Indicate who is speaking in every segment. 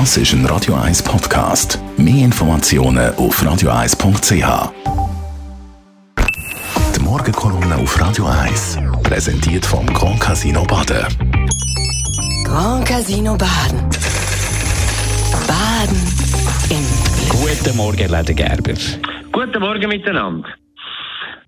Speaker 1: Das ist ein Radio 1 Podcast. Mehr Informationen auf radio1.ch. Die Morgenkolumne auf Radio 1 präsentiert vom Grand Casino Baden.
Speaker 2: Grand Casino Baden. Baden im
Speaker 3: Guten Morgen, Leder Gerber.
Speaker 4: Guten Morgen miteinander.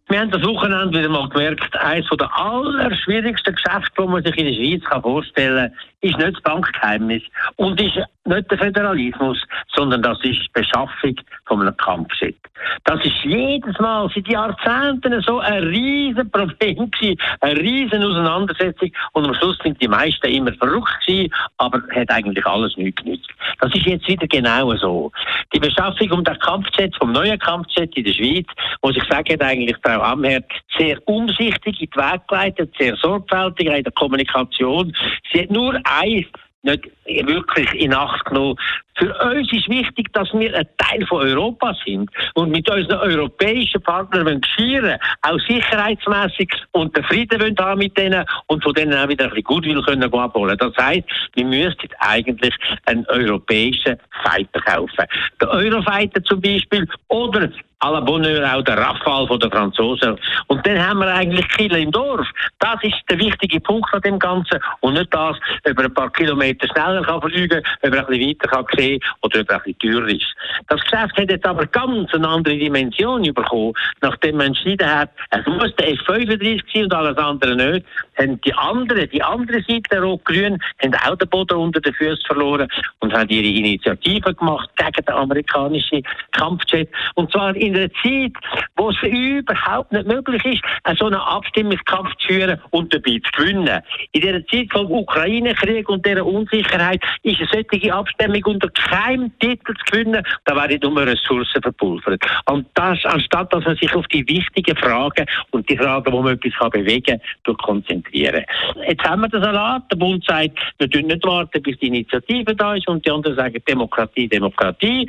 Speaker 4: Wir haben das Wochenende wieder mal gemerkt, eines der allerschwierigsten Geschäfte, die man sich in der Schweiz vorstellen kann, ist nicht das Bankgeheimnis und ist nicht der Föderalismus, sondern das ist die Beschaffung von einem Kampfjet. Das ist jedes Mal seit Jahrzehnten so ein riesen Problem gewesen, eine riesen Auseinandersetzung und am Schluss sind die meisten immer verrückt gewesen, aber hat eigentlich alles nichts genützt. Das ist jetzt wieder genau so. Die Beschaffung um den Kampfjet, vom neuen Kampfjet in der Schweiz, muss ich sagen, hat eigentlich Frau Amherd sehr umsichtig in die Weg geleitet, sehr sorgfältig in der Kommunikation. Sie hat nur eins nicht wirklich in Acht genommen. Für uns ist wichtig, dass wir ein Teil von Europa sind und mit unseren europäischen Partnern geschirren, auch sicherheitsmäßig und den Frieden wollen haben mit denen und von denen auch wieder ein bisschen Goodwill können abholen. Das heisst, wir müssten eigentlich einen europäischen Fighter kaufen. Den Eurofighter zum Beispiel oder à la Bonheur auch der Rafale von den Franzosen. Und dann haben wir eigentlich Kille im Dorf. Das ist der wichtige Punkt an dem Ganzen. Und nicht das, ob er ein paar Kilometer schneller kann fliegen er ein bisschen weiter kann sehen oder ob er ein bisschen teurer ist. Das Geschäft hat jetzt aber ganz eine andere Dimension bekommen, nachdem man entschieden hat, es muss der F-35 sein und alles andere nicht. Haben die andere, die andere Seite, Rot-Grün, haben auch den Boden unter den Füßen verloren und haben ihre Initiative gemacht gegen den amerikanischen Kampfjet. Und zwar in einer Zeit, wo es überhaupt nicht möglich ist, einen so einen Abstimmungskampf zu führen und dabei zu gewinnen. In dieser Zeit vom Ukraine-Krieg und dieser Unsicherheit ist eine solche Abstimmung unter keinem Titel zu gewinnen, da wären nur Ressourcen verpulvert. Und das, anstatt dass man sich auf die wichtigen Fragen und die Fragen, wo man etwas bewegen kann, konzentrieren. Jetzt haben wir den Salat. Der Bund sagt, wir dürfen nicht warten, bis die Initiative da ist und die anderen sagen Demokratie, Demokratie.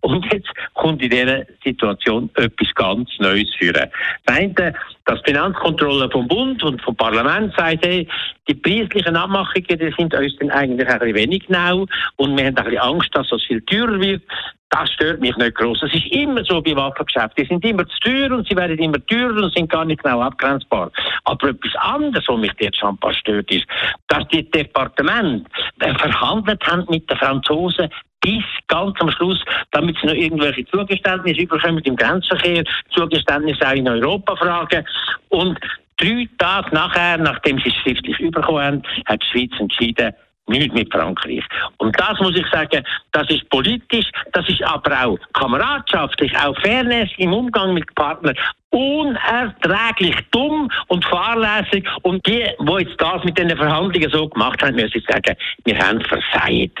Speaker 4: Und jetzt kommt in dieser Situation etwas ganz Neues führen. Das eine, dass die Finanzkontrolle vom Bund und vom Parlament sagt, hey, die preislichen Abmachungen die sind uns dann eigentlich ein wenig genau und wir haben ein bisschen Angst, dass das viel teurer wird. Das stört mich nicht groß. Es ist immer so bei Waffengeschäften. Die sind immer zu teuer und sie werden immer teurer und sind gar nicht genau abgrenzbar. Aber etwas anderes, was mich jetzt schon ein paar stört, ist, dass die Departement verhandelt haben mit den Franzosen bis ganz am Schluss, damit sie noch irgendwelche Zugeständnisse überkommen im Grenzverkehr, Zugeständnisse auch in Europa-Fragen. Und drei Tage nachher, nachdem sie es schriftlich überkommen haben, hat die Schweiz entschieden, nicht mit Frankreich. Und das muss ich sagen, das ist politisch, das ist aber auch kameradschaftlich, auch Fairness im Umgang mit Partnern unerträglich dumm und fahrlässig. Und die, die jetzt das mit den Verhandlungen so gemacht haben, ich sagen, wir haben versagt.